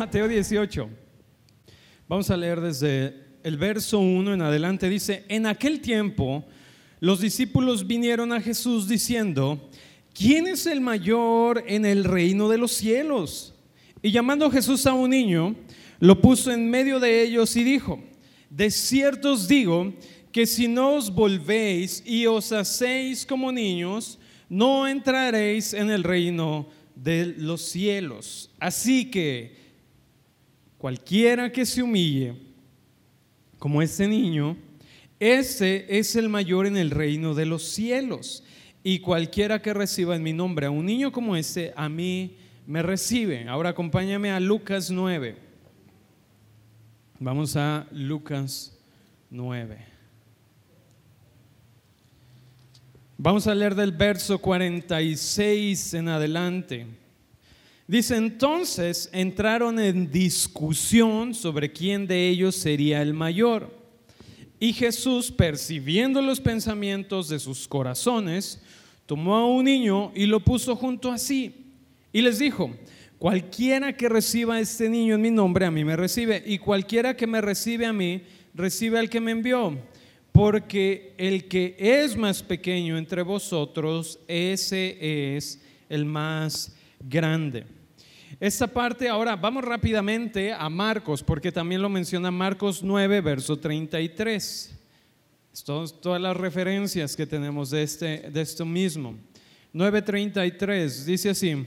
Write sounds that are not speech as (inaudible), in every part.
Mateo 18. Vamos a leer desde el verso 1 en adelante. Dice, en aquel tiempo los discípulos vinieron a Jesús diciendo, ¿quién es el mayor en el reino de los cielos? Y llamando Jesús a un niño, lo puso en medio de ellos y dijo, de cierto os digo que si no os volvéis y os hacéis como niños, no entraréis en el reino de los cielos. Así que cualquiera que se humille como este niño, ese es el mayor en el reino de los cielos. Y cualquiera que reciba en mi nombre a un niño como este, a mí me recibe. Ahora acompáñame a Lucas 9. Vamos a Lucas 9. Vamos a leer del verso 46 en adelante. Dice, entonces entraron en discusión sobre quién de ellos sería el mayor. Y Jesús, percibiendo los pensamientos de sus corazones, tomó a un niño y lo puso junto a sí. Y les dijo, cualquiera que reciba a este niño en mi nombre, a mí me recibe. Y cualquiera que me recibe a mí, recibe al que me envió. Porque el que es más pequeño entre vosotros, ese es el más grande. Esta parte ahora vamos rápidamente a Marcos, porque también lo menciona Marcos 9, verso 33. todas las referencias que tenemos de, este, de esto mismo. 9.33 dice así.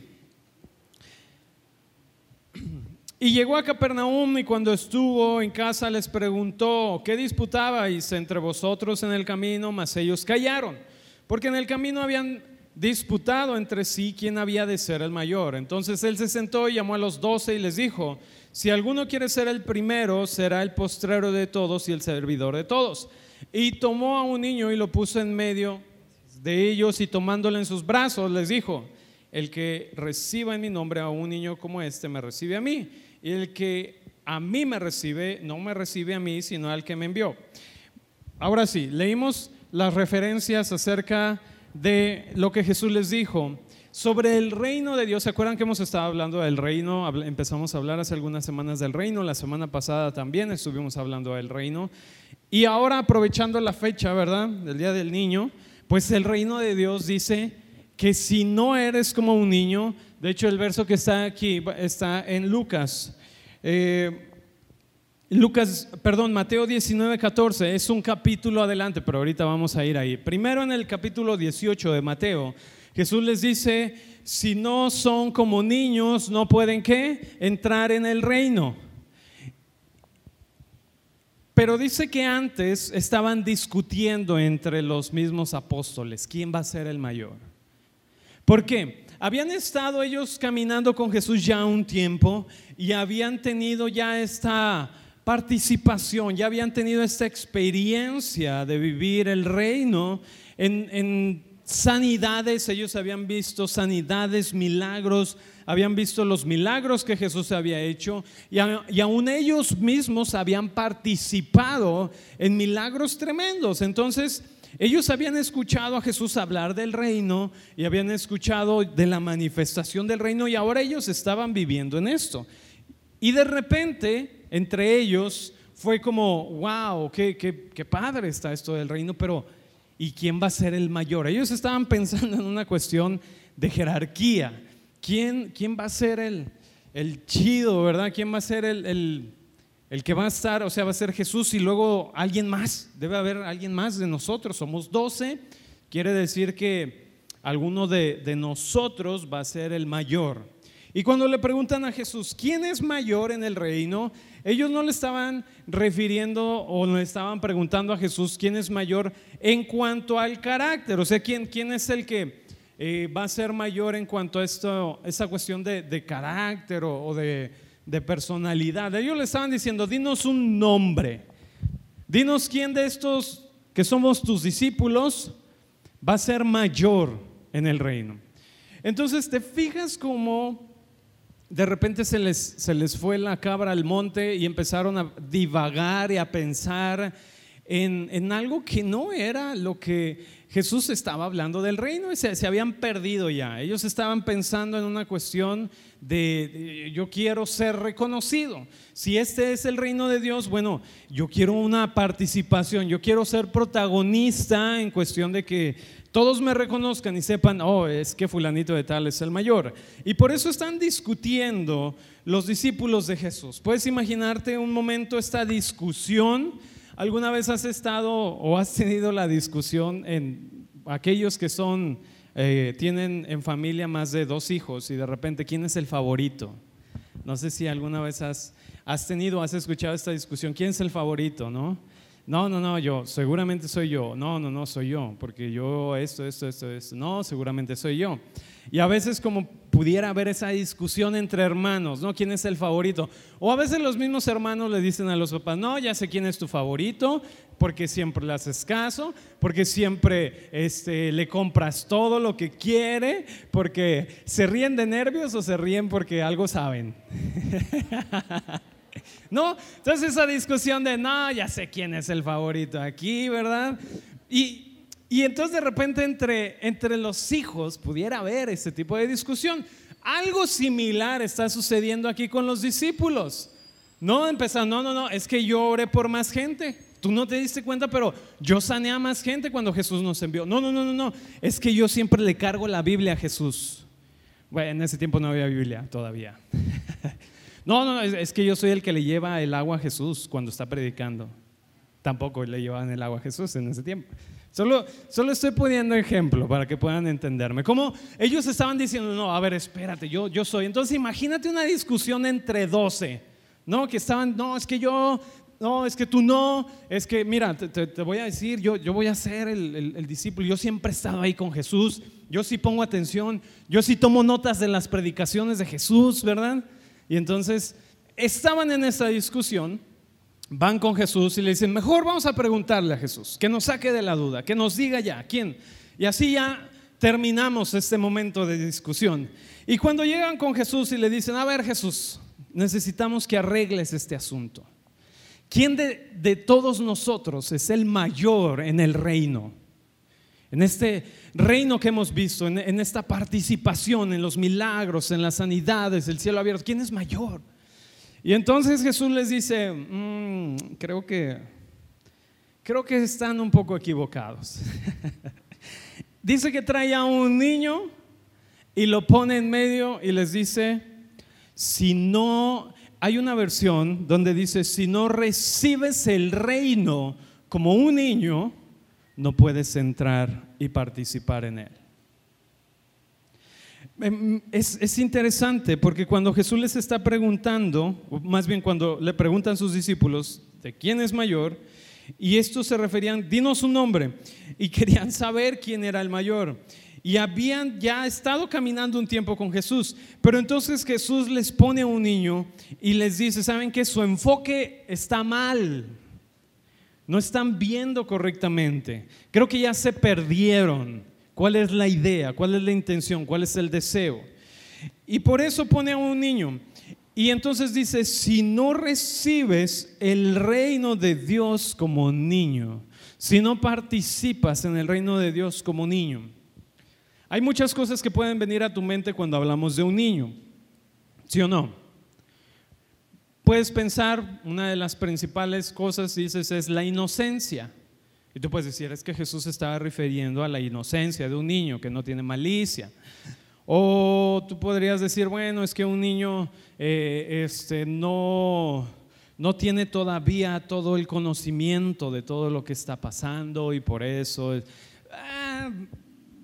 Y llegó a Capernaum y cuando estuvo en casa les preguntó, ¿qué disputabais entre vosotros en el camino? Mas ellos callaron, porque en el camino habían disputado entre sí quién había de ser el mayor. Entonces él se sentó y llamó a los doce y les dijo, si alguno quiere ser el primero, será el postrero de todos y el servidor de todos. Y tomó a un niño y lo puso en medio de ellos y tomándole en sus brazos les dijo, el que reciba en mi nombre a un niño como este, me recibe a mí. Y el que a mí me recibe, no me recibe a mí, sino al que me envió. Ahora sí, leímos las referencias acerca de lo que Jesús les dijo sobre el reino de Dios. ¿Se acuerdan que hemos estado hablando del reino? Empezamos a hablar hace algunas semanas del reino, la semana pasada también estuvimos hablando del reino. Y ahora aprovechando la fecha, ¿verdad? Del Día del Niño, pues el reino de Dios dice que si no eres como un niño, de hecho el verso que está aquí está en Lucas. Eh, Lucas, perdón, Mateo 19, 14 es un capítulo adelante, pero ahorita vamos a ir ahí. Primero en el capítulo 18 de Mateo, Jesús les dice, si no son como niños, no pueden qué? Entrar en el reino. Pero dice que antes estaban discutiendo entre los mismos apóstoles, ¿quién va a ser el mayor? ¿Por qué? Habían estado ellos caminando con Jesús ya un tiempo y habían tenido ya esta participación, ya habían tenido esta experiencia de vivir el reino en, sanidades, ellos habían visto sanidades, milagros, habían visto los milagros que Jesús había hecho y, y, aún ellos mismos habían participado en milagros tremendos. Entonces, ellos habían escuchado a Jesús hablar del reino y habían escuchado de la manifestación del reino y ahora ellos estaban viviendo en esto. Y de repente entre ellos fue como, wow, qué, qué, padre está esto del reino, pero ¿y quién va a ser el mayor? Ellos estaban (laughs) pensando en una cuestión de jerarquía. ¿Quién, quién va a ser el, el chido, verdad? ¿Quién va a ser el, el, que va a estar? O sea, va a ser Jesús y luego alguien más. Debe haber alguien más de nosotros. Somos doce. Quiere decir que alguno de, de nosotros va a ser el mayor. Y cuando le preguntan a Jesús, ¿quién es mayor en el reino? Ellos no le estaban refiriendo o le estaban preguntando a Jesús quién es mayor en cuanto al carácter, o sea, quién, quién es el que eh, va a ser mayor en cuanto a esto, esa cuestión de, carácter o, de, de personalidad. Ellos le estaban diciendo, dinos un nombre, dinos quién de estos que somos tus discípulos va a ser mayor en el reino. Entonces, ¿te fijas cómo de repente se les, se les fue la cabra al monte y empezaron a divagar y a pensar en, en algo que no era lo que Jesús estaba hablando del reino y se, habían perdido ya. Ellos estaban pensando en una cuestión de, yo quiero ser reconocido. Si este es el reino de Dios, bueno, yo quiero una participación, yo quiero ser protagonista en cuestión de que todos me reconozcan y sepan, oh, es que fulanito de tal es el mayor. Y por eso están discutiendo los discípulos de Jesús. Puedes imaginarte un momento esta discusión ¿Alguna vez has estado o has tenido la discusión en aquellos que son, eh, tienen en familia más de dos hijos y de repente, ¿quién es el favorito? No sé si alguna vez has, has tenido, has escuchado esta discusión, ¿quién es el favorito? ¿No? No, no, no, yo, seguramente soy yo. No, no, no, soy yo, porque yo esto, esto, esto, esto. No, seguramente soy yo. Y a veces como pudiera haber esa discusión entre hermanos, ¿no? ¿Quién es el favorito? O a veces los mismos hermanos le dicen a los papás, no, ya sé quién es tu favorito, porque siempre le haces caso, porque siempre este, le compras todo lo que quiere, porque se ríen de nervios o se ríen porque algo saben. (laughs) (laughs) ¿No? Entonces esa discusión de, no, ya sé quién es el favorito aquí, ¿verdad? Y, y entonces de repente entre, entre los hijos pudiera haber ese tipo de discusión. Algo similar está sucediendo aquí con los discípulos. No empezar, no, no, no, es que yo oré por más gente. Tú no te diste cuenta, pero yo sané a más gente cuando Jesús nos envió. No, no, no, no, no. Es que yo siempre le cargo la Biblia a Jesús. Bueno, en ese tiempo no había Biblia todavía. No, no, es, que yo soy el que le lleva el agua a Jesús cuando está predicando. Tampoco le llevaban el agua a Jesús en ese tiempo. Solo, solo estoy poniendo ejemplo para que puedan entenderme. Como ellos estaban diciendo, no, a ver, espérate, yo, yo soy. Entonces imagínate una discusión entre doce, ¿no? Que estaban, no, es que yo, no, es que tú no, es que, mira, te, voy a decir, yo, yo voy a ser el, el discípulo, yo siempre he estado ahí con Jesús, yo sí pongo atención, yo sí tomo notas de las predicaciones de Jesús, ¿verdad? Y entonces estaban en esa discusión, van con Jesús y le dicen, mejor vamos a preguntarle a Jesús, que nos saque de la duda, que nos diga ya, ¿quién? Y así ya terminamos este momento de discusión. Y cuando llegan con Jesús y le dicen, a ver Jesús, necesitamos que arregles este asunto. ¿Quién de, de todos nosotros es el mayor en el reino? En este reino que hemos visto, en, esta participación en los milagros, en las sanidades, el cielo abierto, ¿quién es mayor? Y entonces Jesús les dice, mm, creo que, creo que están un poco equivocados. (laughs) dice que trae a un niño y lo pone en medio y les dice, si no, hay una versión donde dice, si no recibes el reino como un niño, no puedes entrar y participar en él. Em, es, interesante porque cuando Jesús les está preguntando, más bien cuando le preguntan sus discípulos de quién es mayor, y estos se referían, dinos un nombre, y (laughs) querían saber quién era el mayor. Y habían ya estado caminando un tiempo con Jesús, pero entonces Jesús les pone a un niño y les dice, ¿saben que su enfoque está mal? No están viendo correctamente. Creo que ya se perdieron. ¿Cuál es la idea? ¿Cuál es la intención? ¿Cuál es el deseo? Y por eso pone a un niño. Y entonces dice, si no recibes el reino de Dios como niño, si no participas en el reino de Dios como niño, hay muchas cosas que pueden venir a tu mente cuando hablamos de un niño, ¿sí o no? Puedes pensar, una de las principales cosas, dices, es la inocencia. Y tú puedes decir, es que Jesús estaba refiriendo a la inocencia de un niño que no tiene malicia. O tú podrías decir, bueno, es que un niño eh, este, no, no tiene todavía todo el conocimiento de todo lo que está pasando y por eso, ah,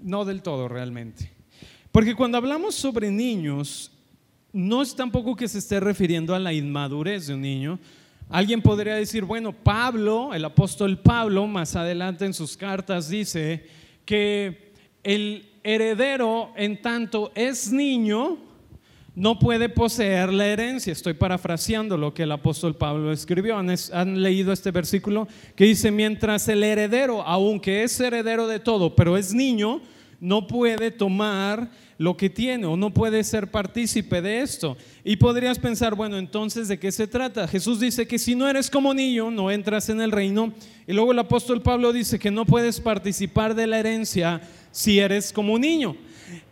no del todo realmente. Porque cuando hablamos sobre niños, no es tampoco que se esté refiriendo a la inmadurez de un niño. Alguien podría decir, bueno, Pablo, el apóstol Pablo, más adelante en sus cartas dice que el heredero en tanto es niño, no puede poseer la herencia. Estoy parafraseando lo que el apóstol Pablo escribió. ¿Han, ¿Han, leído este versículo que dice, mientras el heredero, aunque es heredero de todo, pero es niño, no puede tomar lo que tiene o no puede ser partícipe de esto. Y podrías pensar, bueno, entonces, ¿de qué se trata? Jesús dice que si no eres como niño, no entras en el reino. Y luego el apóstol Pablo dice que no puedes participar de la herencia si eres como niño.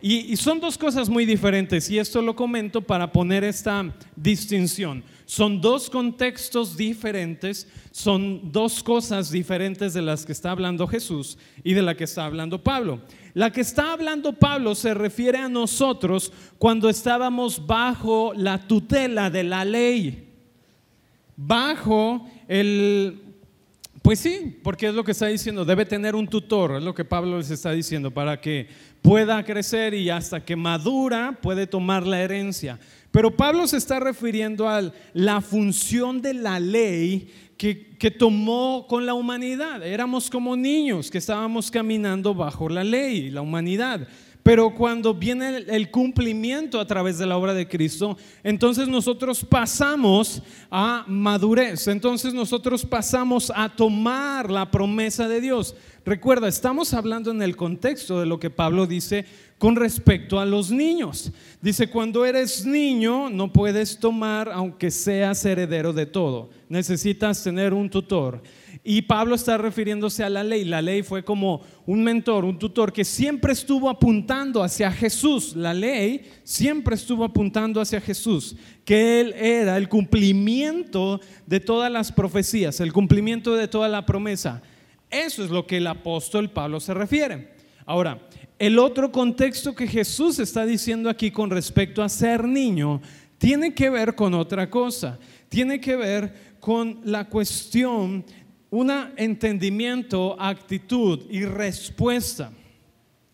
Y, son dos cosas muy diferentes y esto lo comento para poner esta distinción. Son dos contextos diferentes, son dos cosas diferentes de las que está hablando Jesús y de la que está hablando Pablo. La que está hablando Pablo se refiere a nosotros cuando estábamos bajo la tutela de la ley, bajo el... Pues sí, porque es lo que está diciendo, debe tener un tutor, es lo que Pablo les está diciendo, para que pueda crecer y hasta que madura puede tomar la herencia. Pero Pablo se está refiriendo a la función de la ley que, que, tomó con la humanidad. Éramos como niños que estábamos caminando bajo la ley, la humanidad. Pero cuando viene el cumplimiento a través de la obra de Cristo, entonces nosotros pasamos a madurez, entonces nosotros pasamos a tomar la promesa de Dios. Recuerda, estamos hablando en el contexto de lo que Pablo dice con respecto a los niños. Dice, cuando eres niño no puedes tomar aunque seas heredero de todo. Necesitas tener un tutor. Y Pablo está refiriéndose a la ley. La ley fue como un mentor, un tutor que siempre estuvo apuntando hacia Jesús. La ley siempre estuvo apuntando hacia Jesús, que Él era el cumplimiento de todas las profecías, el cumplimiento de toda la promesa. Eso es lo que el apóstol Pablo se refiere. Ahora, el otro contexto que Jesús está diciendo aquí con respecto a ser niño tiene que ver con otra cosa. Tiene que ver con la cuestión, un entendimiento, actitud y respuesta.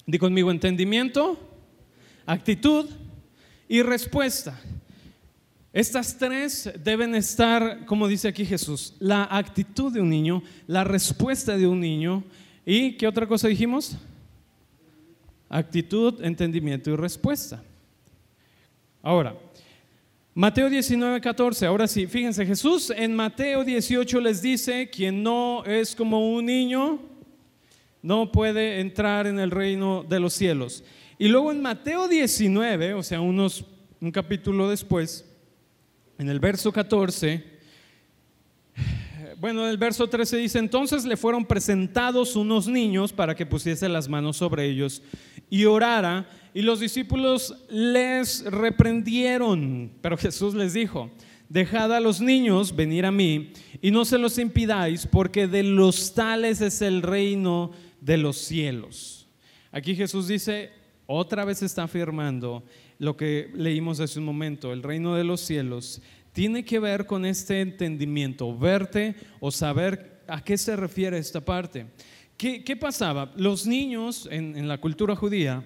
Di conmigo, entendimiento, actitud y respuesta. Estas tres deben estar, como dice aquí Jesús, la actitud de un niño, la respuesta de un niño y, ¿qué otra cosa dijimos? Actitud, entendimiento y respuesta. Ahora, Mateo 19, 14, ahora sí, fíjense, Jesús en Mateo 18 les dice, quien no es como un niño, no puede entrar en el reino de los cielos. Y luego en Mateo 19, o sea, unos, un capítulo después, en el verso 14, bueno, en el verso 13 dice, entonces le fueron presentados unos niños para que pusiese las manos sobre ellos y orara, y los discípulos les reprendieron, pero Jesús les dijo, dejad a los niños venir a mí y no se los impidáis, porque de los tales es el reino de los cielos. Aquí Jesús dice, otra vez está afirmando lo que leímos hace un momento, el reino de los cielos, tiene que ver con este entendimiento, verte o saber a qué se refiere esta parte. ¿Qué, pasaba? Los niños en, en la cultura judía,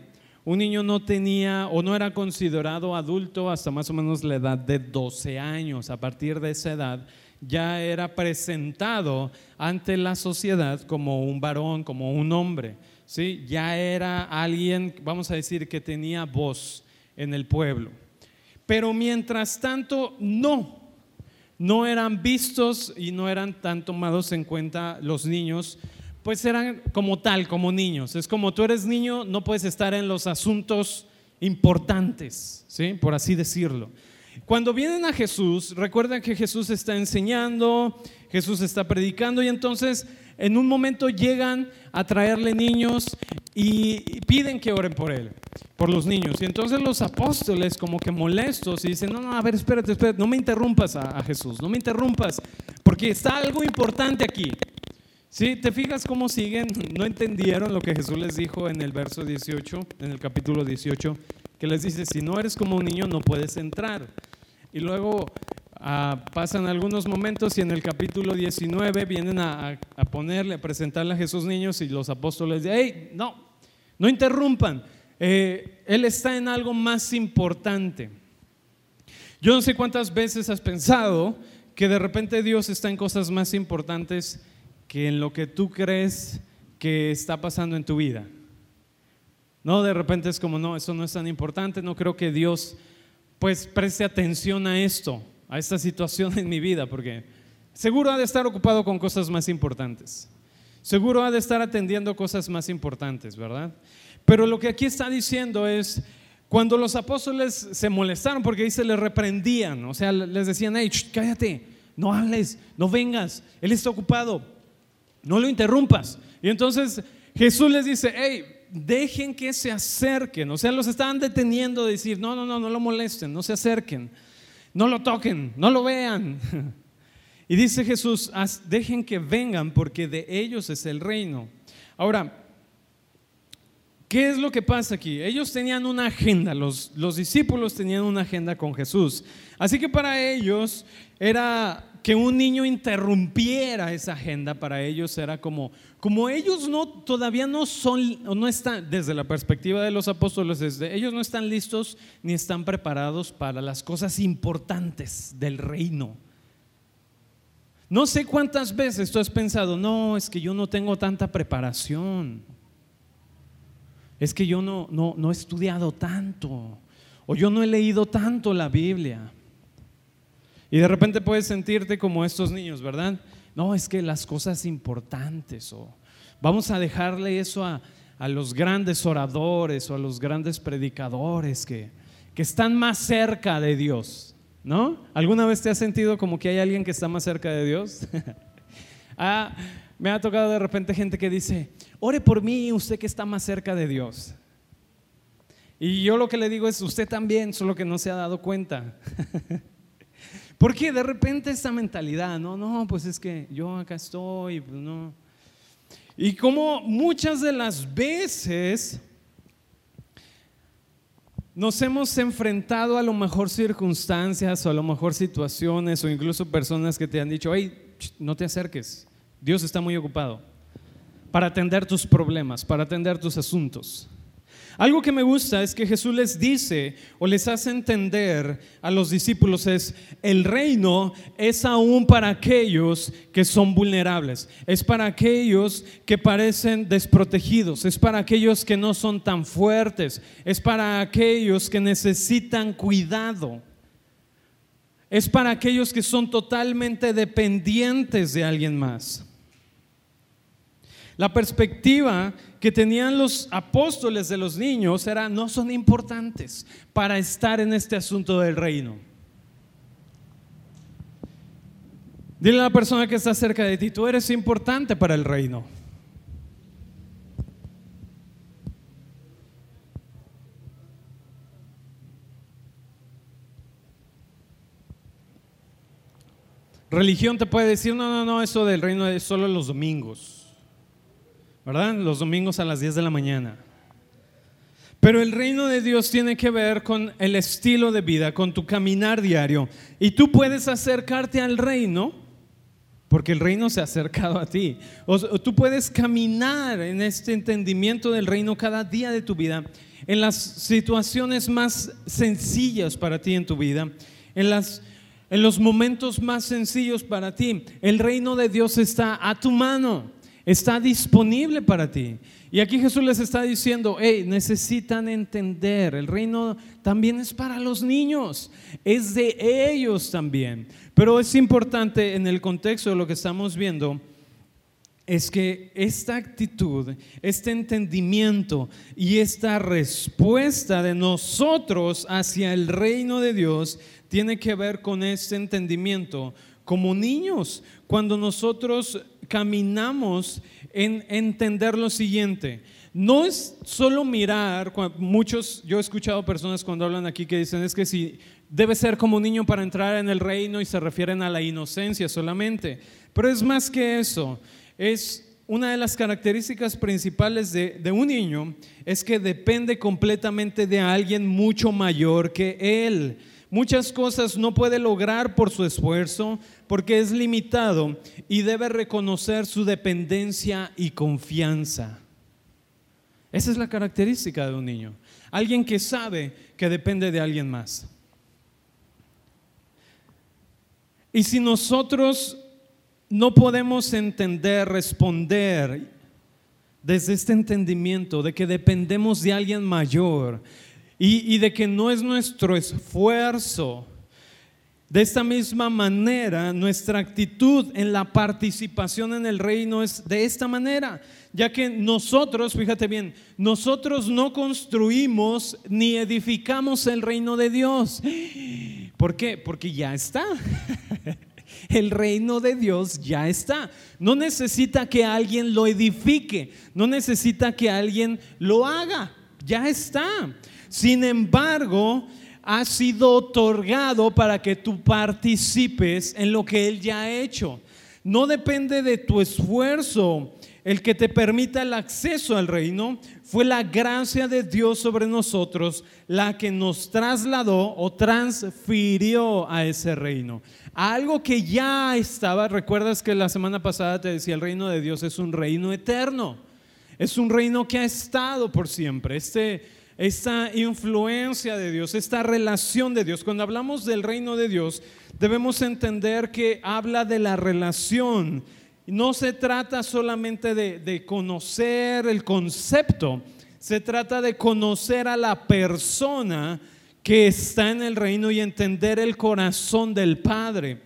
un niño no tenía o no era considerado adulto hasta más o menos la edad de 12 años. A partir de esa edad ya era presentado ante la sociedad como un varón, como un hombre. ¿sí? Ya era alguien, vamos a decir, que tenía voz en el pueblo. Pero mientras tanto, no, no eran vistos y no eran tan tomados en cuenta los niños, pues eran como tal, como niños. Es como tú eres niño, no puedes estar en los asuntos importantes, ¿sí? Por así decirlo. Cuando vienen a Jesús, recuerdan que Jesús está enseñando, Jesús está predicando y entonces en un momento llegan a traerle niños y piden que oren por él, por los niños. Y entonces los apóstoles como que molestos y dicen, no, no, a ver, espérate, espérate, no me interrumpas a, Jesús, no me interrumpas, porque está algo importante aquí. ¿Sí? ¿Te fijas cómo siguen? No entendieron lo que Jesús les dijo en el verso 18, en el capítulo 18, que les dice, si no eres como un niño no puedes entrar. Y luego Ah, pasan algunos momentos y en el capítulo 19 vienen a, ponerle, a presentarle a Jesús niños y los apóstoles dicen, hey, no, no interrumpan, eh, Él está en algo más importante. Yo no sé cuántas veces has pensado que de repente Dios está en cosas más importantes que en lo que tú crees que está pasando en tu vida. No, de repente es como, no, eso no es tan importante, no creo que Dios pues preste atención a esto a esta situación en mi vida, porque seguro ha de estar ocupado con cosas más importantes. Seguro ha de estar atendiendo cosas más importantes, ¿verdad? Pero lo que aquí está diciendo es, cuando los apóstoles se molestaron, porque ahí se les reprendían, o sea, les decían, hey, cállate, no hables, no vengas, Él está ocupado, no lo interrumpas. Y entonces Jesús les dice, hey, dejen que se acerquen, o sea, los estaban deteniendo de decir, no, no, no, no lo molesten, no se acerquen, no lo toquen, no lo vean. (laughs) Y dice Jesús, dejen que vengan porque de ellos es el reino. Ahora, ¿qué es lo que pasa aquí? Ellos tenían una agenda, los, los discípulos tenían una agenda con Jesús. Así que para ellos era que un niño interrumpiera esa agenda, para ellos era como, como ellos no, todavía no son, no están, desde la perspectiva de los apóstoles, desde, ellos no están listos ni están preparados para las cosas importantes del reino. No sé cuántas veces tú has pensado, no, es que yo no tengo tanta preparación. Es que yo no, no, no he estudiado tanto. O yo no he leído tanto la Biblia. Y de repente puedes sentirte como estos niños, ¿verdad? No, es que las cosas importantes. O vamos a dejarle eso a, a los grandes oradores o a los grandes predicadores que, que están más cerca de Dios. ¿No? ¿Alguna vez te has sentido como que hay alguien que está más cerca de Dios? (laughs) ah, me ha tocado de repente gente que dice, ore por mí, usted que está más cerca de Dios. Y yo lo que le digo es, usted también, solo que no se ha dado cuenta. (laughs) Porque de repente esta mentalidad, no, no, pues es que yo acá estoy, pues no. Y como muchas de las veces nos hemos enfrentado a lo mejor circunstancias o a lo mejor situaciones o incluso personas que te han dicho, hey, no te acerques, Dios está muy ocupado para atender tus problemas, para atender tus asuntos. Algo que me gusta es que Jesús les dice o les hace entender a los discípulos es, el reino es aún para aquellos que son vulnerables, es para aquellos que parecen desprotegidos, es para aquellos que no son tan fuertes, es para aquellos que necesitan cuidado. Es para aquellos que son totalmente dependientes de alguien más. La perspectiva que tenían los apóstoles de los niños era, no son importantes para estar en este asunto del reino. Dile a la persona que está cerca de ti, tú eres importante para el reino. Religión te puede decir, no, no, no, eso del reino es solo los domingos. ¿Verdad? Los domingos a las 10 de la mañana. Pero el reino de Dios tiene que ver con el estilo de vida, con tu caminar diario. Y tú puedes acercarte al reino, porque el reino se ha acercado a ti. O tú puedes caminar en este entendimiento del reino cada día de tu vida, en las situaciones más sencillas para ti en tu vida, en, las, en los momentos más sencillos para ti. El reino de Dios está a tu mano está disponible para ti. Y aquí Jesús les está diciendo, hey, necesitan entender, el reino también es para los niños, es de ellos también. Pero es importante en el contexto de lo que estamos viendo, es que esta actitud, este entendimiento y esta respuesta de nosotros hacia el reino de Dios tiene que ver con este entendimiento como niños. Cuando nosotros caminamos en entender lo siguiente. No es solo mirar, muchos, yo he escuchado personas cuando hablan aquí que dicen es que si debe ser como un niño para entrar en el reino y se refieren a la inocencia solamente, pero es más que eso, es una de las características principales de, de, un niño es que depende completamente de alguien mucho mayor que él. Muchas cosas no puede lograr por su esfuerzo porque es limitado y debe reconocer su dependencia y confianza. Esa es la característica de un niño. Alguien que sabe que depende de alguien más. Y si nosotros no podemos entender, responder desde este entendimiento de que dependemos de alguien mayor, y, de que no es nuestro esfuerzo De esta misma manera, nuestra actitud en la participación en el reino es de esta manera, ya que nosotros, fíjate bien, nosotros no construimos ni edificamos el reino de Dios. ¿Por qué? Porque ya está. (laughs) El reino de Dios ya está. No necesita que alguien lo edifique, no necesita que alguien lo haga, ya está. Sin embargo, ha sido otorgado para que tú participes en lo que Él ya ha hecho. No depende de tu esfuerzo el que te permita el acceso al reino, fue la gracia de Dios sobre nosotros la que nos trasladó o transfirió a ese reino. algo que ya estaba, recuerdas que la semana pasada te decía, el reino de Dios es un reino eterno, es un reino que ha estado por siempre. Este esta influencia de Dios, esta relación de Dios. Cuando hablamos del reino de Dios, debemos entender que habla de la relación. No se trata solamente de, de conocer el concepto, se trata de conocer a la persona que está en el reino y entender el corazón del Padre.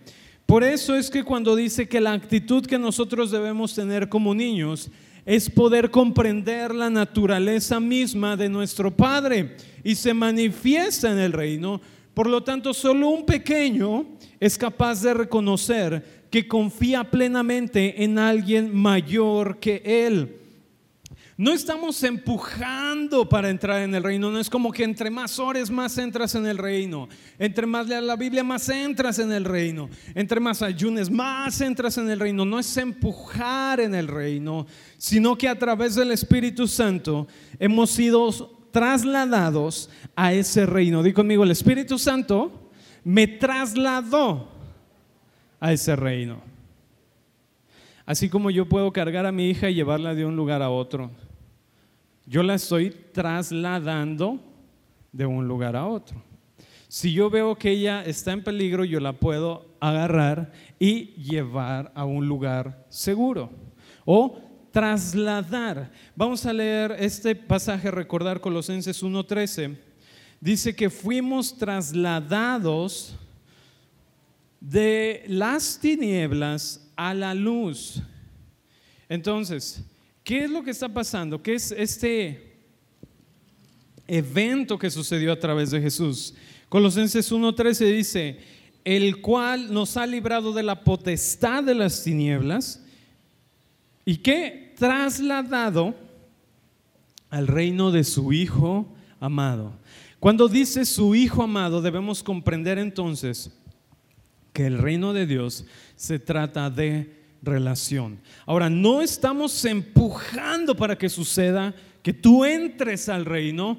Por eso es que cuando dice que la actitud que nosotros debemos tener como niños es poder comprender la naturaleza misma de nuestro Padre y se manifiesta en el reino. Por lo tanto, solo un pequeño es capaz de reconocer que confía plenamente en alguien mayor que él. No estamos empujando para entrar en el reino, no es como que entre más ores más entras en el reino, entre más leas la Biblia más entras en el reino, entre más ayunes más entras en el reino, no es empujar en el reino, sino que a través del Espíritu Santo hemos sido trasladados a ese reino. Di conmigo, el Espíritu Santo me trasladó a ese reino. Así como yo puedo cargar a mi hija y llevarla de un lugar a otro. Yo la estoy trasladando de un lugar a otro. Si yo veo que ella está en peligro, yo la puedo agarrar y llevar a un lugar seguro. O trasladar. Vamos a leer este pasaje, recordar Colosenses 1.13. Dice que fuimos trasladados de las tinieblas a la luz. Entonces, ¿qué es lo que está pasando? ¿Qué es este evento que sucedió a través de Jesús? Colosenses 1.13 dice, el cual nos ha librado de la potestad de las tinieblas y que trasladado al reino de su Hijo amado. Cuando dice su Hijo amado, debemos comprender entonces que el reino de Dios se trata de relación. Ahora, no estamos empujando para que suceda, que tú entres al reino.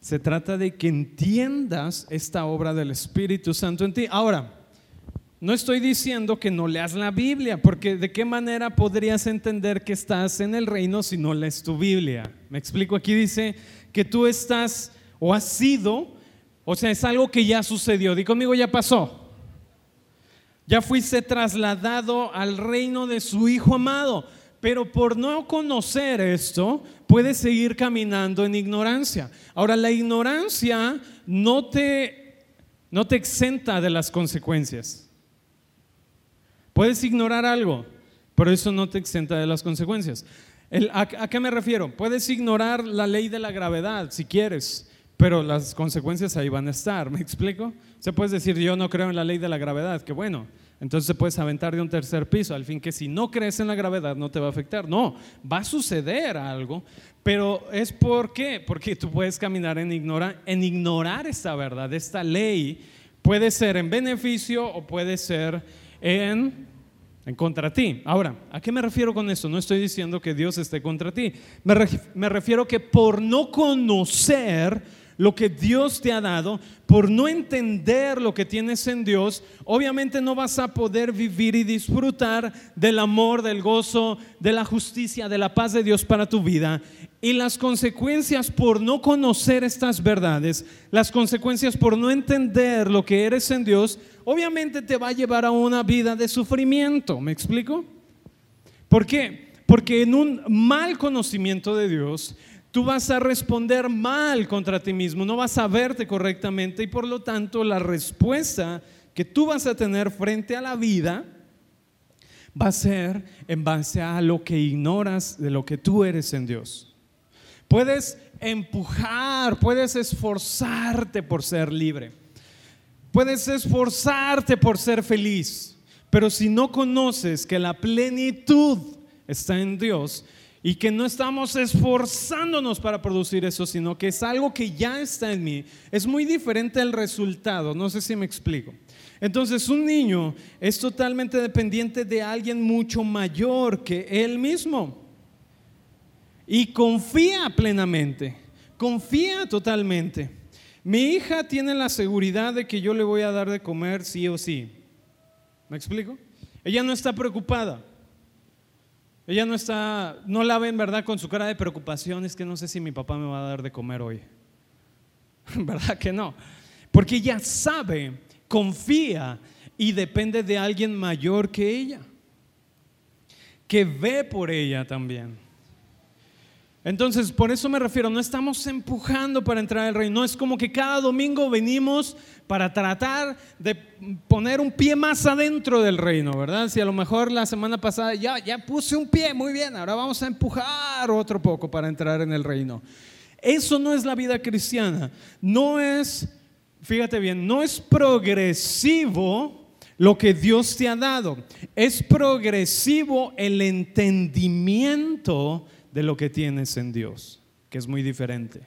Se trata de que entiendas esta obra del Espíritu Santo en ti. Ahora, no estoy diciendo que no leas la Biblia, porque de qué manera podrías entender que estás en el reino si no lees tu Biblia. Me explico, aquí dice que tú estás o has sido, o sea, es algo que ya sucedió. Di conmigo, ya pasó. Ya fuiste trasladado al reino de su Hijo amado. Pero por no conocer esto, puedes seguir caminando en ignorancia. Ahora, la ignorancia no te, no te exenta de las consecuencias. Puedes ignorar algo, pero eso no te exenta de las consecuencias. a, ¿A qué me refiero? Puedes ignorar la ley de la gravedad si quieres, pero las consecuencias ahí van a estar. ¿Me explico? Se puede decir, yo no creo en la ley de la gravedad, que bueno, entonces puedes aventar de un tercer piso, al fin que si no crees en la gravedad no te va a afectar. No, va a suceder algo, pero es por qué, porque tú puedes caminar en, en ignorar esta verdad, esta ley. Puede ser en beneficio o puede ser en, en contra ti. Ahora, ¿a qué me refiero con esto? No estoy diciendo que Dios esté contra ti. Me, me refiero que por no conocer lo que Dios te ha dado, por no entender lo que tienes en Dios, obviamente no vas a poder vivir y disfrutar del amor, del gozo, de la justicia, de la paz de Dios para tu vida. Y las consecuencias por no conocer estas verdades, las consecuencias por no entender lo que eres en Dios, obviamente te va a llevar a una vida de sufrimiento. ¿Me explico? ¿Por qué? Porque en un mal conocimiento de Dios, tú vas a responder mal contra ti mismo, no vas a verte correctamente y por lo tanto la respuesta que tú vas a tener frente a la vida va a ser en base a lo que ignoras de lo que tú eres en Dios. Puedes empujar, puedes esforzarte por ser libre, puedes esforzarte por ser feliz, pero si no conoces que la plenitud está en Dios, y que no estamos esforzándonos para producir eso, sino que es algo que ya está en mí, es muy diferente el resultado. No sé si me explico. Entonces un niño es totalmente dependiente de alguien mucho mayor que él mismo y confía plenamente, confía totalmente. Mi hija tiene la seguridad de que yo le voy a dar de comer sí o sí. ¿Me explico? Ella no está preocupada. Ella no está, no la ve en verdad con su cara de preocupación, es que no sé si mi papá me va a dar de comer hoy. (laughs) ¿Verdad que no? Porque ella sabe, confía y depende de alguien mayor que ella, que ve por ella también. Entonces, por eso me refiero, no estamos empujando para entrar al reino, no es como que cada domingo venimos para tratar de poner un pie más adentro del reino, ¿verdad? Si a lo mejor la semana pasada ya, ya puse un pie, muy bien, ahora vamos a empujar otro poco para entrar en el reino. Eso no es la vida cristiana, no es, fíjate bien, no es progresivo lo que Dios te ha dado, es progresivo el entendimiento de lo que tienes en Dios, que es muy diferente.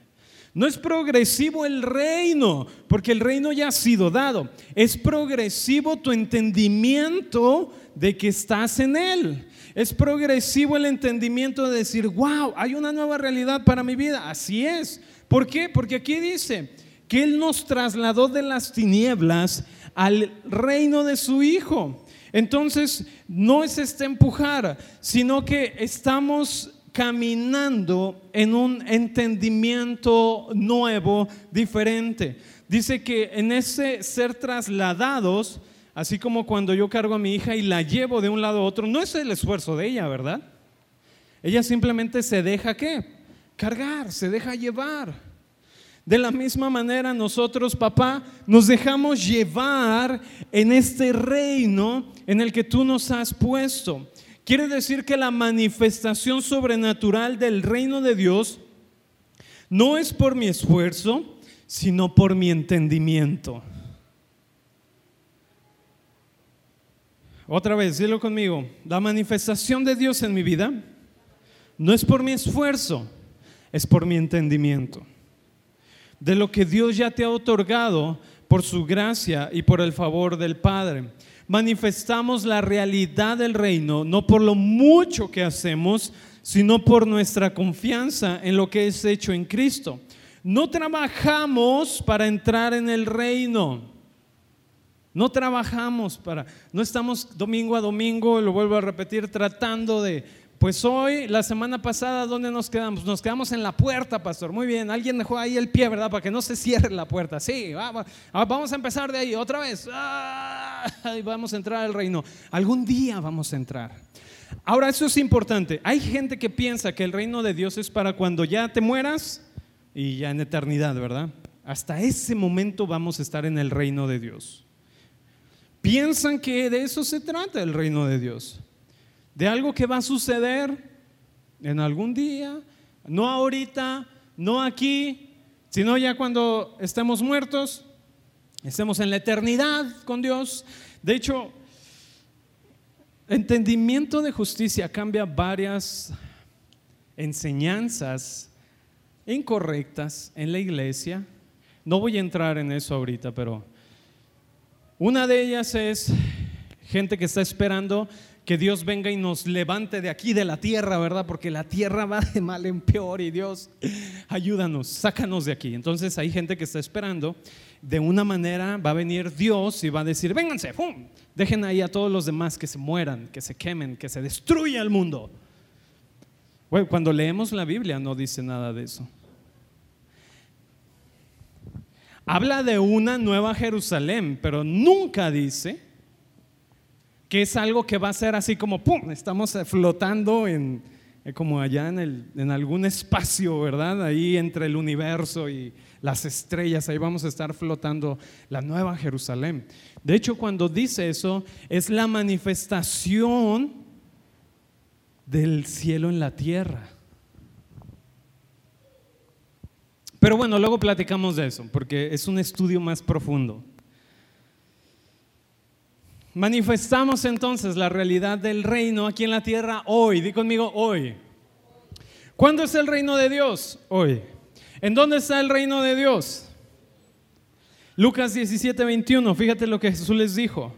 No es progresivo el reino, porque el reino ya ha sido dado. Es progresivo tu entendimiento de que estás en él. Es progresivo el entendimiento de decir, wow, hay una nueva realidad para mi vida. Así es. ¿Por qué? Porque aquí dice que Él nos trasladó de las tinieblas al reino de su Hijo. Entonces, no es este empujar, sino que estamos caminando en un entendimiento nuevo, diferente. Dice que en ese ser trasladados, así como cuando yo cargo a mi hija y la llevo de un lado a otro, no es el esfuerzo de ella, ¿verdad? Ella simplemente se deja qué? Cargar, se deja llevar. De la misma manera nosotros, papá, nos dejamos llevar en este reino en el que tú nos has puesto. Quiere decir que la manifestación sobrenatural del reino de Dios no es por mi esfuerzo, sino por mi entendimiento. Otra vez, dilo conmigo. La manifestación de Dios en mi vida no es por mi esfuerzo, es por mi entendimiento. De lo que Dios ya te ha otorgado por su gracia y por el favor del Padre manifestamos la realidad del reino, no por lo mucho que hacemos, sino por nuestra confianza en lo que es hecho en Cristo. No trabajamos para entrar en el reino. No trabajamos para, no estamos domingo a domingo, lo vuelvo a repetir, tratando de pues hoy, la semana pasada, ¿dónde nos quedamos? Nos quedamos en la puerta, pastor. Muy bien, alguien dejó ahí el pie, ¿verdad? Para que no se cierre la puerta. Sí, vamos, vamos a empezar de ahí, otra vez. vamos a entrar al reino. Algún día vamos a entrar. Ahora, eso es importante. Hay gente que piensa que el reino de Dios es para cuando ya te mueras y ya en eternidad, ¿verdad? Hasta ese momento vamos a estar en el reino de Dios. Piensan que de eso se trata el reino de Dios de algo que va a suceder en algún día, no ahorita, no aquí, sino ya cuando estemos muertos, estemos en la eternidad con Dios. De hecho, entendimiento de justicia cambia varias enseñanzas incorrectas en la iglesia. No voy a entrar en eso ahorita, pero una de ellas es gente que está esperando que Dios venga y nos levante de aquí, de la tierra, ¿verdad? Porque la tierra va de mal en peor y Dios, ayúdanos, sácanos de aquí. Entonces hay gente que está esperando, de una manera va a venir Dios y va a decir, vénganse, ¡pum! dejen ahí a todos los demás que se mueran, que se quemen, que se destruya el mundo. Bueno, cuando leemos la Biblia no dice nada de eso. Habla de una nueva Jerusalén, pero nunca dice que es algo que va a ser así como, ¡pum!, estamos flotando en, eh, como allá en, el, en algún espacio, ¿verdad? Ahí entre el universo y las estrellas, ahí vamos a estar flotando la nueva Jerusalén. De hecho, cuando dice eso, es la manifestación del cielo en la tierra. Pero bueno, luego platicamos de eso, porque es un estudio más profundo. Manifestamos entonces la realidad del reino aquí en la tierra hoy. Di conmigo hoy. ¿Cuándo es el reino de Dios? Hoy. ¿En dónde está el reino de Dios? Lucas 17, 21. Fíjate lo que Jesús les dijo.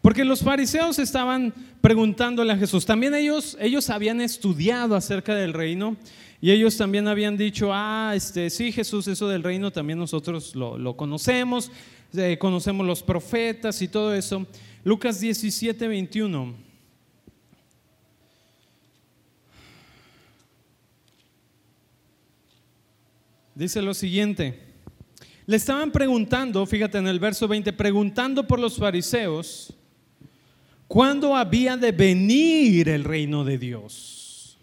Porque los fariseos estaban preguntándole a Jesús. También ellos, ellos habían estudiado acerca del reino y ellos también habían dicho, ah, este, sí, Jesús, eso del reino también nosotros lo, conocemos, eh, conocemos los profetas y todo eso. Lucas 17, 21. Dice lo siguiente. Le estaban preguntando, fíjate en el verso 20, preguntando por los fariseos, ¿cuándo había de venir el reino de Dios?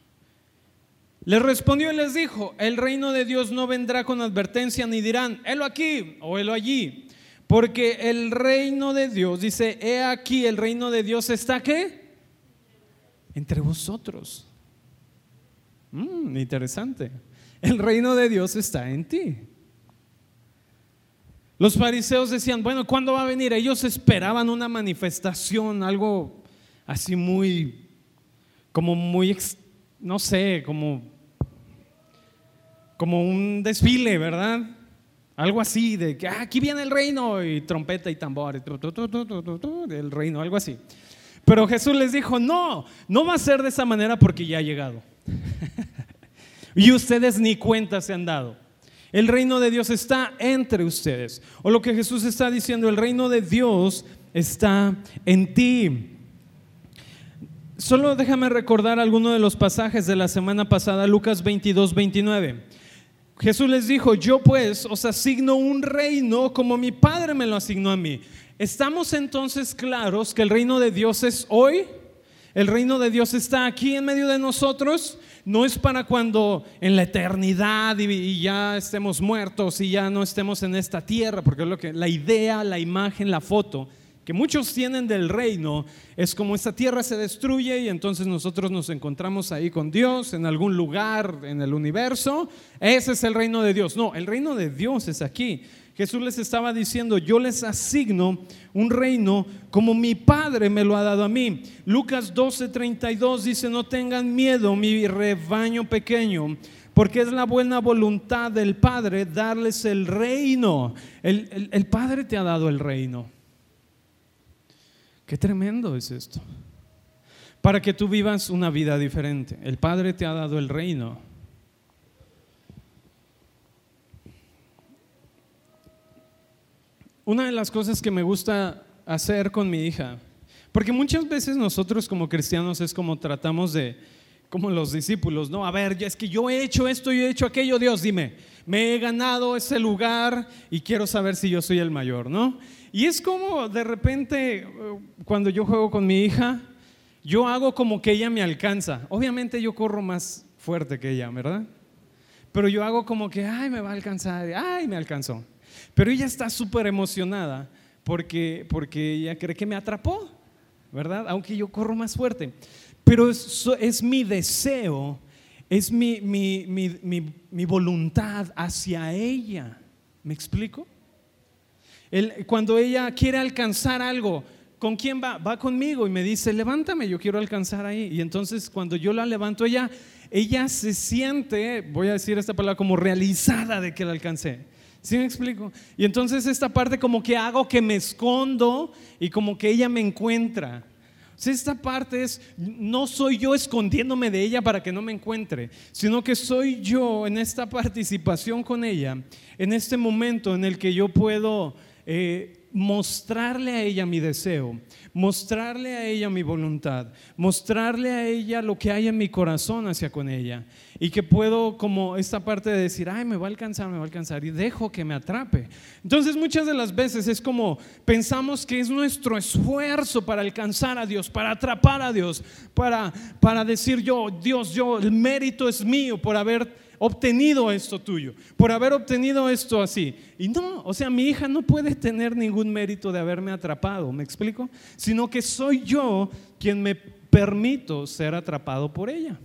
Les respondió y les dijo, el reino de Dios no vendrá con advertencia ni dirán, helo aquí o helo allí, porque el reino de Dios, dice, he aquí, el reino de Dios está qué? Entre vosotros. Mm, interesante. El reino de Dios está en ti. Los fariseos decían, bueno, ¿cuándo va a venir? Ellos esperaban una manifestación, algo así muy, como muy, no sé, como como un desfile, ¿verdad? Algo así, de que ah, aquí viene el reino y trompeta y tambor, el reino, algo así. Pero Jesús les dijo, no, no va a ser de esa manera porque ya ha llegado. (laughs) y ustedes ni cuenta se han dado. El reino de Dios está entre ustedes. O lo que Jesús está diciendo, el reino de Dios está en ti. Solo déjame recordar alguno de los pasajes de la semana pasada, Lucas 22, 29. Jesús les dijo, yo pues os asigno un reino como mi Padre me lo asignó a mí. ¿Estamos entonces claros que el reino de Dios es hoy? El reino de Dios está aquí en medio de nosotros. No es para cuando en la eternidad y, ya estemos muertos y ya no estemos en esta tierra, porque es lo que la idea, la imagen, la foto que muchos tienen del reino es como esta tierra se destruye y entonces nosotros nos encontramos ahí con Dios en algún lugar en el universo. Ese es el reino de Dios. No, el reino de Dios es aquí. Jesús les estaba diciendo, yo les asigno un reino como mi Padre me lo ha dado a mí. Lucas 12:32 dice, no tengan miedo, mi rebaño pequeño, porque es la buena voluntad del Padre darles el reino. el, el Padre te ha dado el reino. Qué tremendo es esto. Para que tú vivas una vida diferente. El Padre te ha dado el reino. Una de las cosas que me gusta hacer con mi hija, porque muchas veces nosotros como cristianos es como tratamos de, como los discípulos, ¿no? A ver, es que yo he hecho esto, yo he hecho aquello, Dios, dime, me he ganado ese lugar y quiero saber si yo soy el mayor, ¿no? Y es como de repente, eh, cuando yo juego con mi hija, yo hago como que ella me alcanza. Obviamente yo corro más fuerte que ella, ¿verdad? Pero yo hago como que, ay, me va a alcanzar, ay, me alcanzó. Pero ella está súper emocionada porque, porque ella cree que me atrapó, ¿verdad? Aunque yo corro más fuerte. Pero es, es mi deseo, es mi, mi, mi, mi voluntad hacia ella. ¿Me explico? cuando ella quiere alcanzar algo, ¿con quién va? Va conmigo y me dice, levántame, yo quiero alcanzar ahí. Y entonces cuando yo la levanto, ella, ella se siente, voy a decir esta palabra, como realizada de que la alcancé. ¿Sí me explico? Y entonces esta parte como que hago que me escondo y como que ella me encuentra. Esta parte es, no soy yo escondiéndome de ella para que no me encuentre, sino que soy yo en esta participación con ella, en este momento en el que yo puedo eh, mostrarle a ella mi deseo, mostrarle a ella mi voluntad, mostrarle a ella lo que hay en mi corazón hacia con ella. Y que puedo como esta parte de decir, ay, me va a alcanzar, me va a alcanzar y dejo que me atrape. Entonces muchas de las veces es como pensamos que es nuestro esfuerzo para alcanzar a Dios, para atrapar a Dios, para, para decir yo, Dios, yo, el mérito es mío por haber obtenido esto tuyo, por haber obtenido esto así. Y no, o sea, mi hija no puede tener ningún mérito de haberme atrapado, ¿me explico? Sino que soy yo quien me permito ser atrapado por ella.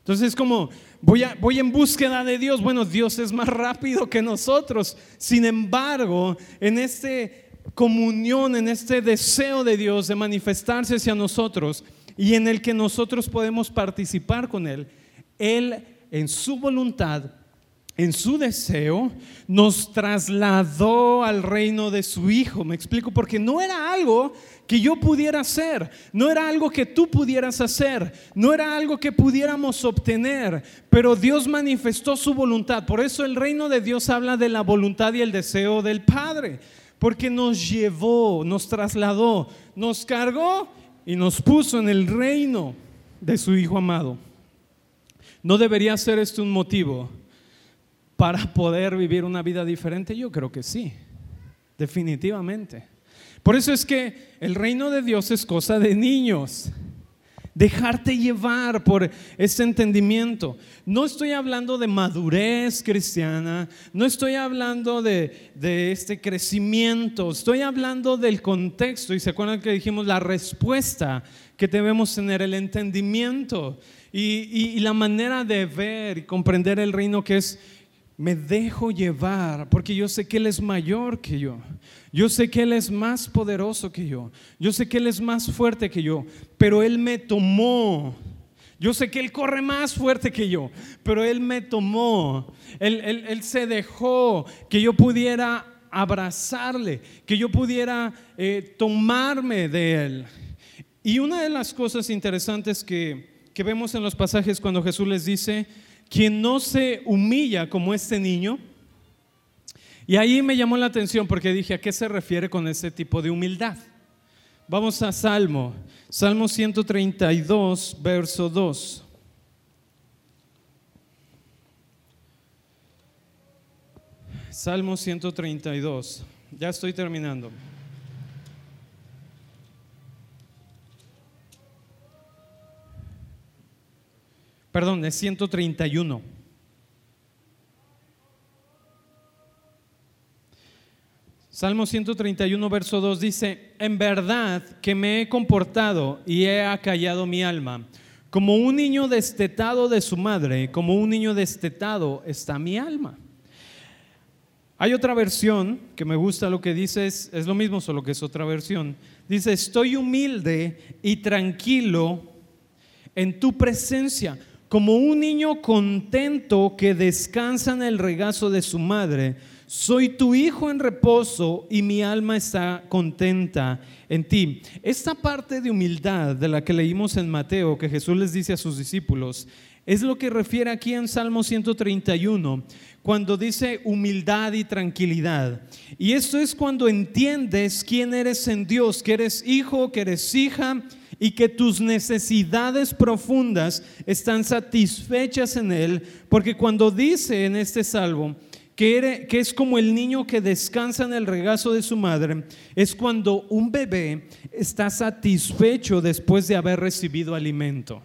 Entonces es como, voy, voy en búsqueda de Dios. Bueno, Dios es más rápido que nosotros. Sin embargo, en esta comunión, en este deseo de Dios de manifestarse hacia nosotros y en el que nosotros podemos participar con Él, Él en su voluntad, en su deseo, nos trasladó al reino de su Hijo. Me explico, porque no era algo que yo pudiera hacer, no era algo que tú pudieras hacer, no era algo que pudiéramos obtener, pero Dios manifestó su voluntad. Por eso el reino de Dios habla de la voluntad y el deseo del Padre, porque nos llevó, nos trasladó, nos cargó y nos puso en el reino de su Hijo amado. ¿No debería ser esto un motivo para poder vivir una vida diferente? Yo creo que sí, definitivamente. Por eso es que el reino de Dios es cosa de niños. Dejarte llevar por ese entendimiento. No estoy hablando de madurez cristiana, no estoy hablando de, este crecimiento, estoy hablando del contexto. Y se acuerdan que dijimos la respuesta que debemos tener, el entendimiento y, la manera de ver y comprender el reino que es, me dejo llevar, porque yo sé que Él es mayor que yo. Yo sé que Él es más poderoso que yo. Yo sé que Él es más fuerte que yo. Pero Él me tomó. Yo sé que Él corre más fuerte que yo. Pero Él me tomó. Él, se dejó que yo pudiera abrazarle. Que yo pudiera eh, tomarme de Él. Y una de las cosas interesantes que, que vemos en los pasajes cuando Jesús les dice, quien no se humilla como este niño, y ahí me llamó la atención porque dije, ¿a qué se refiere con ese tipo de humildad? Vamos a Salmo, Salmo 132, verso 2. Salmo 132, ya estoy terminando. Perdón, es 131. Salmo 131, verso 2 dice, en verdad que me he comportado y he acallado mi alma. Como un niño destetado de su madre, como un niño destetado está mi alma. Hay otra versión que me gusta lo que dice, es, es lo mismo, solo que es otra versión. Dice, estoy humilde y tranquilo en tu presencia como un niño contento que descansa en el regazo de su madre. Soy tu hijo en reposo y mi alma está contenta en ti. Esta parte de humildad de la que leímos en Mateo, que Jesús les dice a sus discípulos, es lo que refiere aquí en Salmo 131, cuando dice humildad y tranquilidad. Y esto es cuando entiendes quién eres en Dios, que eres hijo, que eres hija y que tus necesidades profundas están satisfechas en Él, porque cuando dice en este salvo que, es como el niño que descansa en el regazo de su madre, es cuando un bebé está satisfecho después de haber recibido alimento.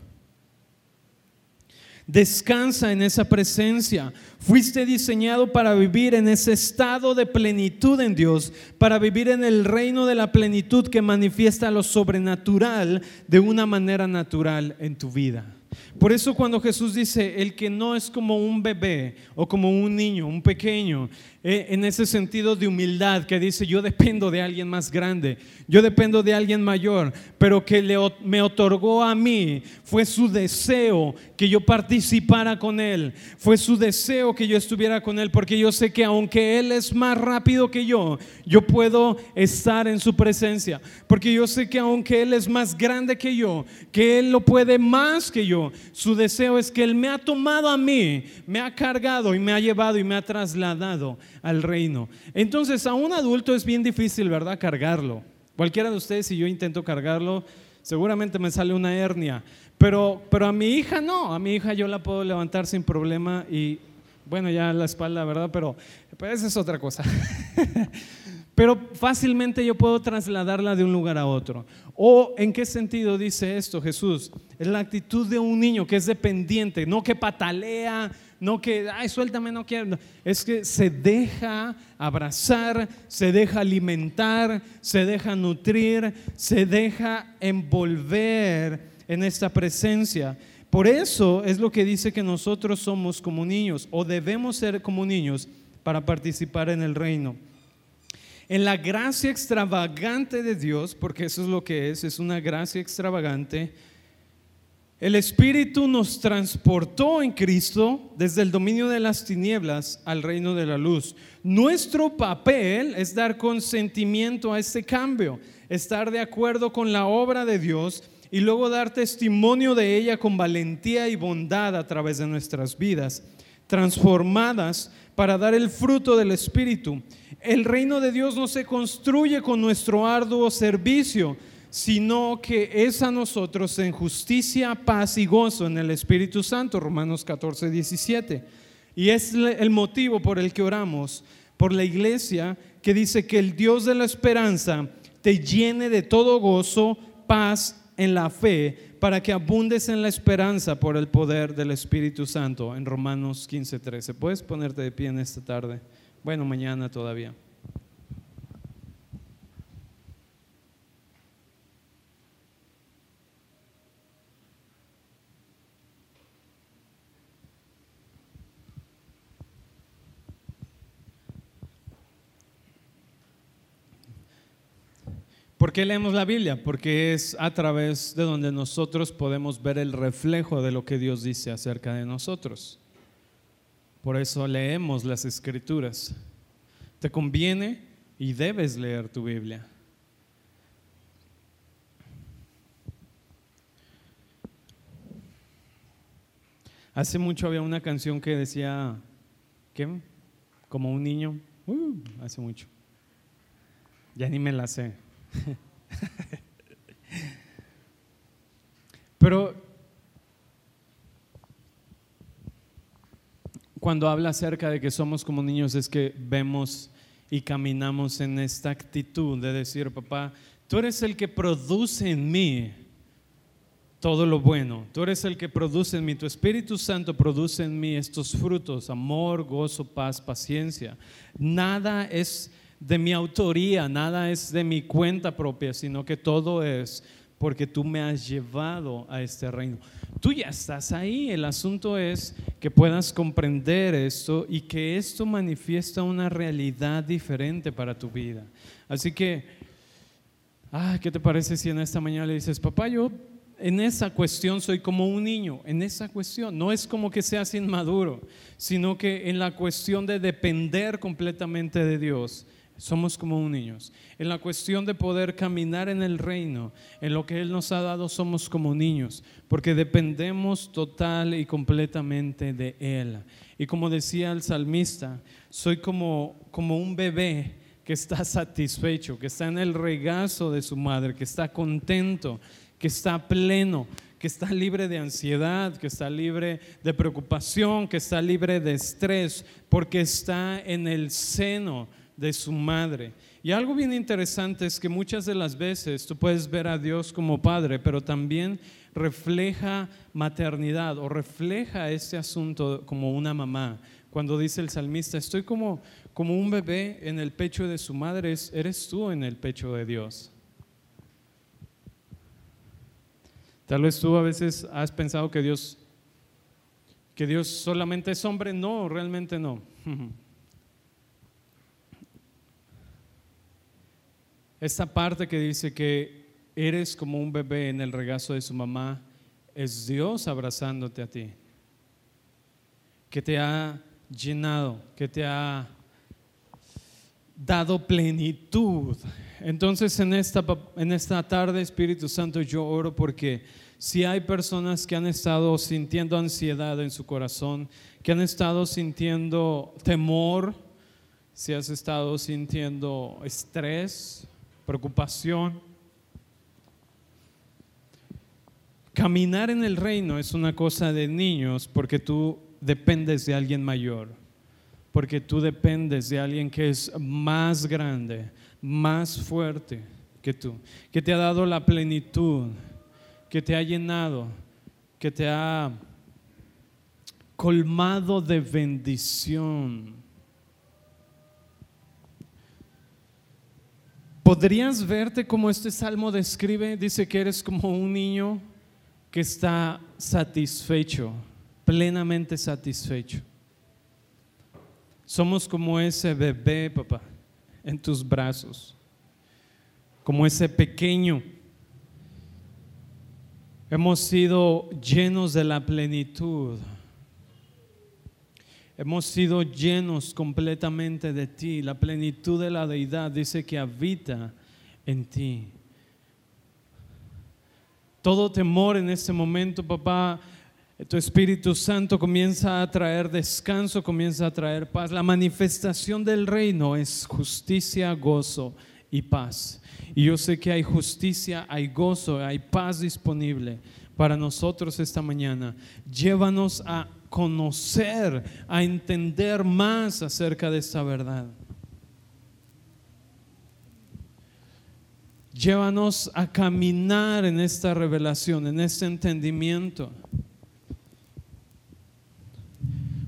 Descansa en esa presencia. Fuiste diseñado para vivir en ese estado de plenitud en Dios, para vivir en el reino de la plenitud que manifiesta lo sobrenatural de una manera natural en tu vida. Por eso cuando Jesús dice, el que no es como un bebé o como un niño, un pequeño, eh, en ese sentido de humildad que dice, yo dependo de alguien más grande, yo dependo de alguien mayor, pero que le, me otorgó a mí, fue su deseo que yo participara con Él, fue su deseo que yo estuviera con Él, porque yo sé que aunque Él es más rápido que yo, yo puedo estar en su presencia, porque yo sé que aunque Él es más grande que yo, que Él lo puede más que yo, su deseo es que Él me ha tomado a mí, me ha cargado y me ha llevado y me ha trasladado al reino. Entonces a un adulto es bien difícil, ¿verdad? Cargarlo. Cualquiera de ustedes, si yo intento cargarlo, seguramente me sale una hernia. Pero, pero a mi hija no, a mi hija yo la puedo levantar sin problema y bueno, ya la espalda, ¿verdad? Pero, pero esa es otra cosa. (laughs) pero fácilmente yo puedo trasladarla de un lugar a otro. ¿O en qué sentido dice esto Jesús? Es la actitud de un niño que es dependiente, no que patalea, no que, ay, suéltame, no quiero. Es que se deja abrazar, se deja alimentar, se deja nutrir, se deja envolver en esta presencia. Por eso es lo que dice que nosotros somos como niños o debemos ser como niños para participar en el reino. En la gracia extravagante de Dios, porque eso es lo que es, es una gracia extravagante, el Espíritu nos transportó en Cristo desde el dominio de las tinieblas al reino de la luz. Nuestro papel es dar consentimiento a este cambio, estar de acuerdo con la obra de Dios y luego dar testimonio de ella con valentía y bondad a través de nuestras vidas, transformadas para dar el fruto del Espíritu. El reino de Dios no se construye con nuestro arduo servicio, sino que es a nosotros en justicia, paz y gozo en el Espíritu Santo, Romanos 14, 17. Y es el motivo por el que oramos por la iglesia que dice que el Dios de la esperanza te llene de todo gozo, paz en la fe, para que abundes en la esperanza por el poder del Espíritu Santo, en Romanos 15, 13. ¿Puedes ponerte de pie en esta tarde? Bueno, mañana todavía. ¿Por qué leemos la Biblia? Porque es a través de donde nosotros podemos ver el reflejo de lo que Dios dice acerca de nosotros. Por eso leemos las escrituras. Te conviene y debes leer tu Biblia. Hace mucho había una canción que decía, ¿qué? Como un niño. Uh, hace mucho. Ya ni me la sé. (laughs) Pero cuando habla acerca de que somos como niños es que vemos y caminamos en esta actitud de decir, papá, tú eres el que produce en mí todo lo bueno. Tú eres el que produce en mí, tu Espíritu Santo produce en mí estos frutos, amor, gozo, paz, paciencia. Nada es de mi autoría, nada es de mi cuenta propia, sino que todo es porque tú me has llevado a este reino. Tú ya estás ahí, el asunto es que puedas comprender esto y que esto manifiesta una realidad diferente para tu vida. Así que, ah, ¿qué te parece si en esta mañana le dices, papá, yo en esa cuestión soy como un niño, en esa cuestión. No es como que seas inmaduro, sino que en la cuestión de depender completamente de Dios, somos como un niños. En la cuestión de poder caminar en el reino, en lo que Él nos ha dado, somos como niños, porque dependemos total y completamente de Él. Y como decía el salmista, soy como, como un bebé que está satisfecho, que está en el regazo de su madre, que está contento, que está pleno, que está libre de ansiedad, que está libre de preocupación, que está libre de estrés, porque está en el seno de su madre. Y algo bien interesante es que muchas de las veces tú puedes ver a Dios como padre, pero también refleja maternidad o refleja este asunto como una mamá. Cuando dice el salmista, estoy como, como un bebé en el pecho de su madre, eres tú en el pecho de Dios. Tal vez tú a veces has pensado que Dios que Dios solamente es hombre, no, realmente no. (laughs) Esta parte que dice que eres como un bebé en el regazo de su mamá, es Dios abrazándote a ti, que te ha llenado, que te ha dado plenitud. Entonces en esta, en esta tarde, Espíritu Santo, yo oro porque si hay personas que han estado sintiendo ansiedad en su corazón, que han estado sintiendo temor, si has estado sintiendo estrés, preocupación. Caminar en el reino es una cosa de niños porque tú dependes de alguien mayor, porque tú dependes de alguien que es más grande, más fuerte que tú, que te ha dado la plenitud, que te ha llenado, que te ha colmado de bendición. ¿Podrías verte como este salmo describe? Dice que eres como un niño que está satisfecho, plenamente satisfecho. Somos como ese bebé, papá, en tus brazos, como ese pequeño. Hemos sido llenos de la plenitud. Hemos sido llenos completamente de ti. La plenitud de la deidad dice que habita en ti. Todo temor en este momento, papá, tu Espíritu Santo comienza a traer descanso, comienza a traer paz. La manifestación del reino es justicia, gozo y paz. Y yo sé que hay justicia, hay gozo, hay paz disponible para nosotros esta mañana. Llévanos a conocer, a entender más acerca de esta verdad. Llévanos a caminar en esta revelación, en este entendimiento.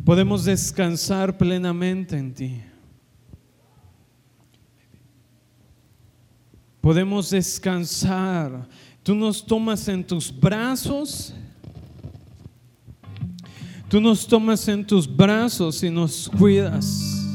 Podemos descansar plenamente en ti. Podemos descansar. Tú nos tomas en tus brazos. Tú nos tomas en tus brazos y nos cuidas.